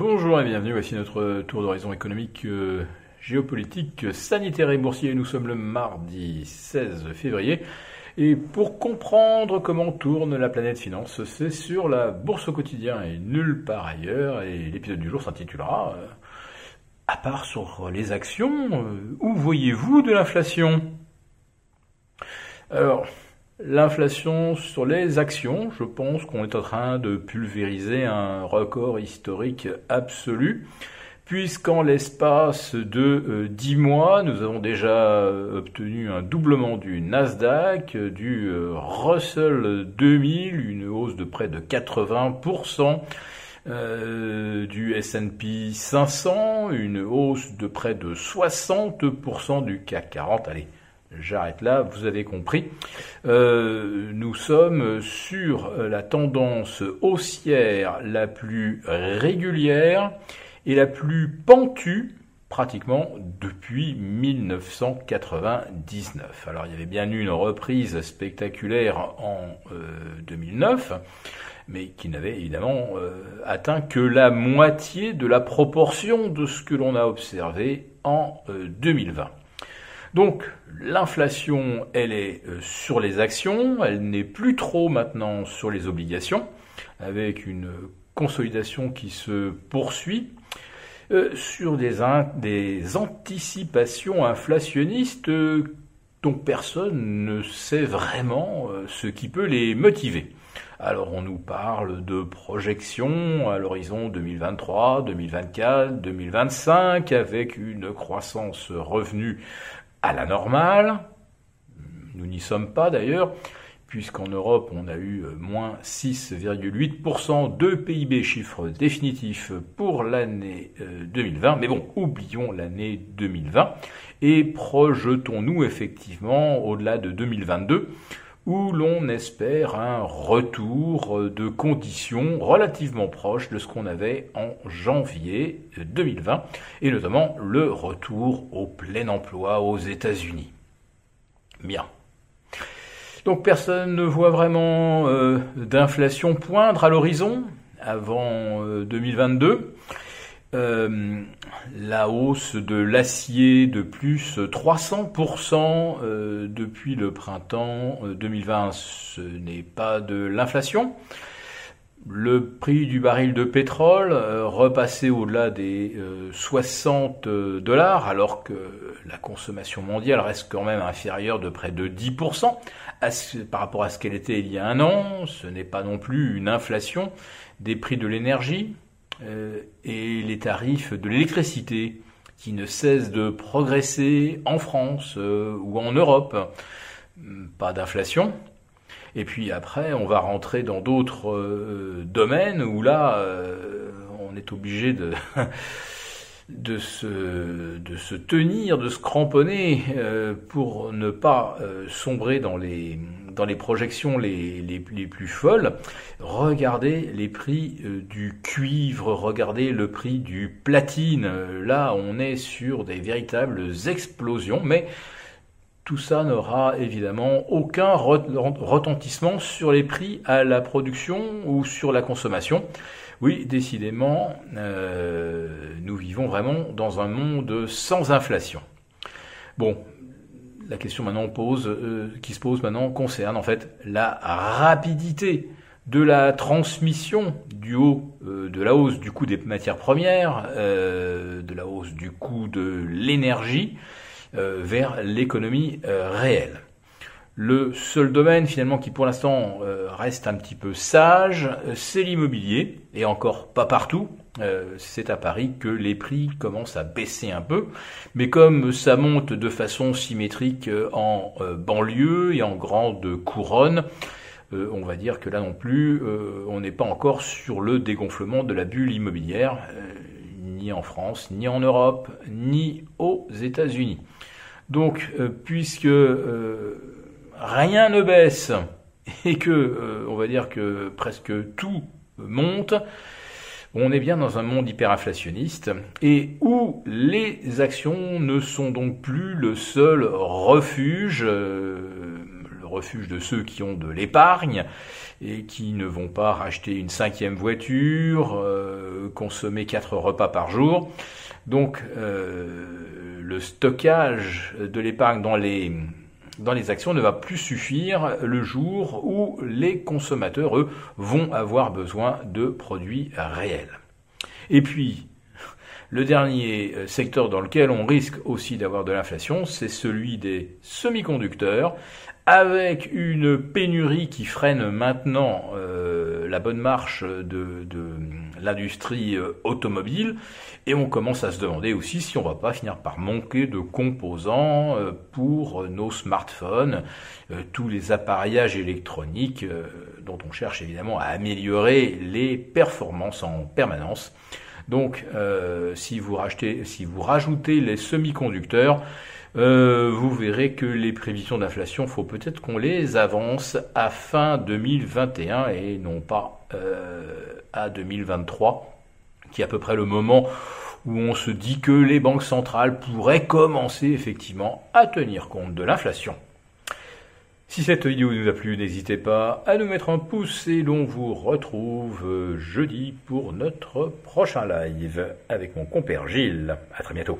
Bonjour et bienvenue, voici notre tour d'horizon économique, euh, géopolitique, sanitaire et boursier. Nous sommes le mardi 16 février. Et pour comprendre comment tourne la planète finance, c'est sur la bourse au quotidien et nulle part ailleurs. Et l'épisode du jour s'intitulera euh, À part sur les actions, euh, où voyez-vous de l'inflation? Alors, L'inflation sur les actions, je pense qu'on est en train de pulvériser un record historique absolu, puisqu'en l'espace de 10 euh, mois, nous avons déjà euh, obtenu un doublement du Nasdaq, du euh, Russell 2000, une hausse de près de 80%, du S&P 500, une hausse de près de 60% du CAC 40. Allez, J'arrête là, vous avez compris. Euh, nous sommes sur la tendance haussière la plus régulière et la plus pentue pratiquement depuis 1999. Alors il y avait bien eu une reprise spectaculaire en 2009, euh, mais qui n'avait évidemment euh, atteint que la moitié de la proportion de ce que l'on a observé en 2020. Donc l'inflation, elle est euh, sur les actions, elle n'est plus trop maintenant sur les obligations, avec une consolidation qui se poursuit. Euh, sur des, anticipations inflationnistes euh, dont personne ne sait vraiment ce qui peut les motiver. Alors on nous parle de projections à l'horizon 2023, 2024, 2025 avec une croissance revenu à la normale. Nous n'y sommes pas d'ailleurs, puisqu'en Europe on a eu euh, moins 6,8% de PIB chiffre définitif pour l'année 2020. Euh, Mais bon, oublions l'année 2020 et projetons-nous effectivement au-delà de 2022 où l'on espère un retour de conditions relativement proches de ce qu'on avait en janvier 2020, et notamment le retour au plein emploi aux États-Unis. Bien. Donc personne ne voit vraiment euh, d'inflation poindre à l'horizon avant 2022. Euh, la hausse de l'acier de plus 300% euh, depuis le printemps 2020, euh, ce n'est pas de l'inflation. Le prix du baril de pétrole repassé au-delà des 60 dollars, alors que la consommation mondiale reste quand même inférieure de près de 10% par rapport à ce qu'elle était il y a un an. Ce n'est pas non plus une inflation des prix de l'énergie. Euh, et les tarifs de l'électricité qui ne cessent de progresser en France euh, ou en Europe. Pas d'inflation. Et puis après, on va rentrer dans d'autres euh, domaines où là, on est obligé de se, tenir, de se cramponner pour ne pas sombrer dans les, dans les projections les, plus folles. Regardez les prix euh, du cuivre, regardez le prix du platine. Là, on est sur des véritables explosions, mais tout ça n'aura évidemment aucun retentissement sur les prix à la production ou sur la consommation. Oui, décidément, euh, nous vivons vraiment dans un monde sans inflation. Bon, la question maintenant pose, euh, qui se pose maintenant concerne en fait la rapidité de la transmission du haut euh, de la hausse du coût des matières premières, de la hausse du coût de l'énergie vers l'économie réelle. Le seul domaine finalement qui pour l'instant euh, reste un petit peu sage, euh, c'est l'immobilier, et encore pas partout. Euh, c'est à Paris que les prix commencent à baisser un peu, mais comme ça monte de façon symétrique en banlieue et en grande couronne, on va dire que là non plus, on n'est pas encore sur le dégonflement de la bulle immobilière, ni en France, ni en Europe, ni aux États-Unis. Donc, puisque rien ne baisse et que, euh, on va dire que presque tout monte, on est bien dans un monde hyperinflationniste et où les actions ne sont donc plus le seul refuge, euh, le refuge de ceux qui ont de l'épargne et qui ne vont pas racheter une cinquième voiture, euh, consommer quatre repas par jour. Donc le stockage de l'épargne dans les dans les actions ne va plus suffire le jour où les consommateurs, eux, vont avoir besoin de produits réels. Et puis, le dernier euh, secteur dans lequel on risque aussi d'avoir de l'inflation, c'est celui des semi-conducteurs, avec une pénurie qui freine maintenant euh, la bonne marche de, l'industrie euh, automobile, et on commence à se demander aussi si on va pas finir par manquer de composants pour nos smartphones, tous les appareillages électroniques dont on cherche évidemment à améliorer les performances en permanence. Donc, euh, si, vous rachetez, si vous rajoutez les semi-conducteurs, euh, vous verrez que les prévisions d'inflation, faut peut-être qu'on les avance à fin 2021 et non pas euh, à 2023, qui est à peu près le moment où on se dit que les banques centrales pourraient commencer effectivement à tenir compte de l'inflation. Si cette vidéo vous a plu, n'hésitez pas à nous mettre un pouce et l'on vous retrouve jeudi pour notre prochain live avec mon compère Gilles. À très bientôt.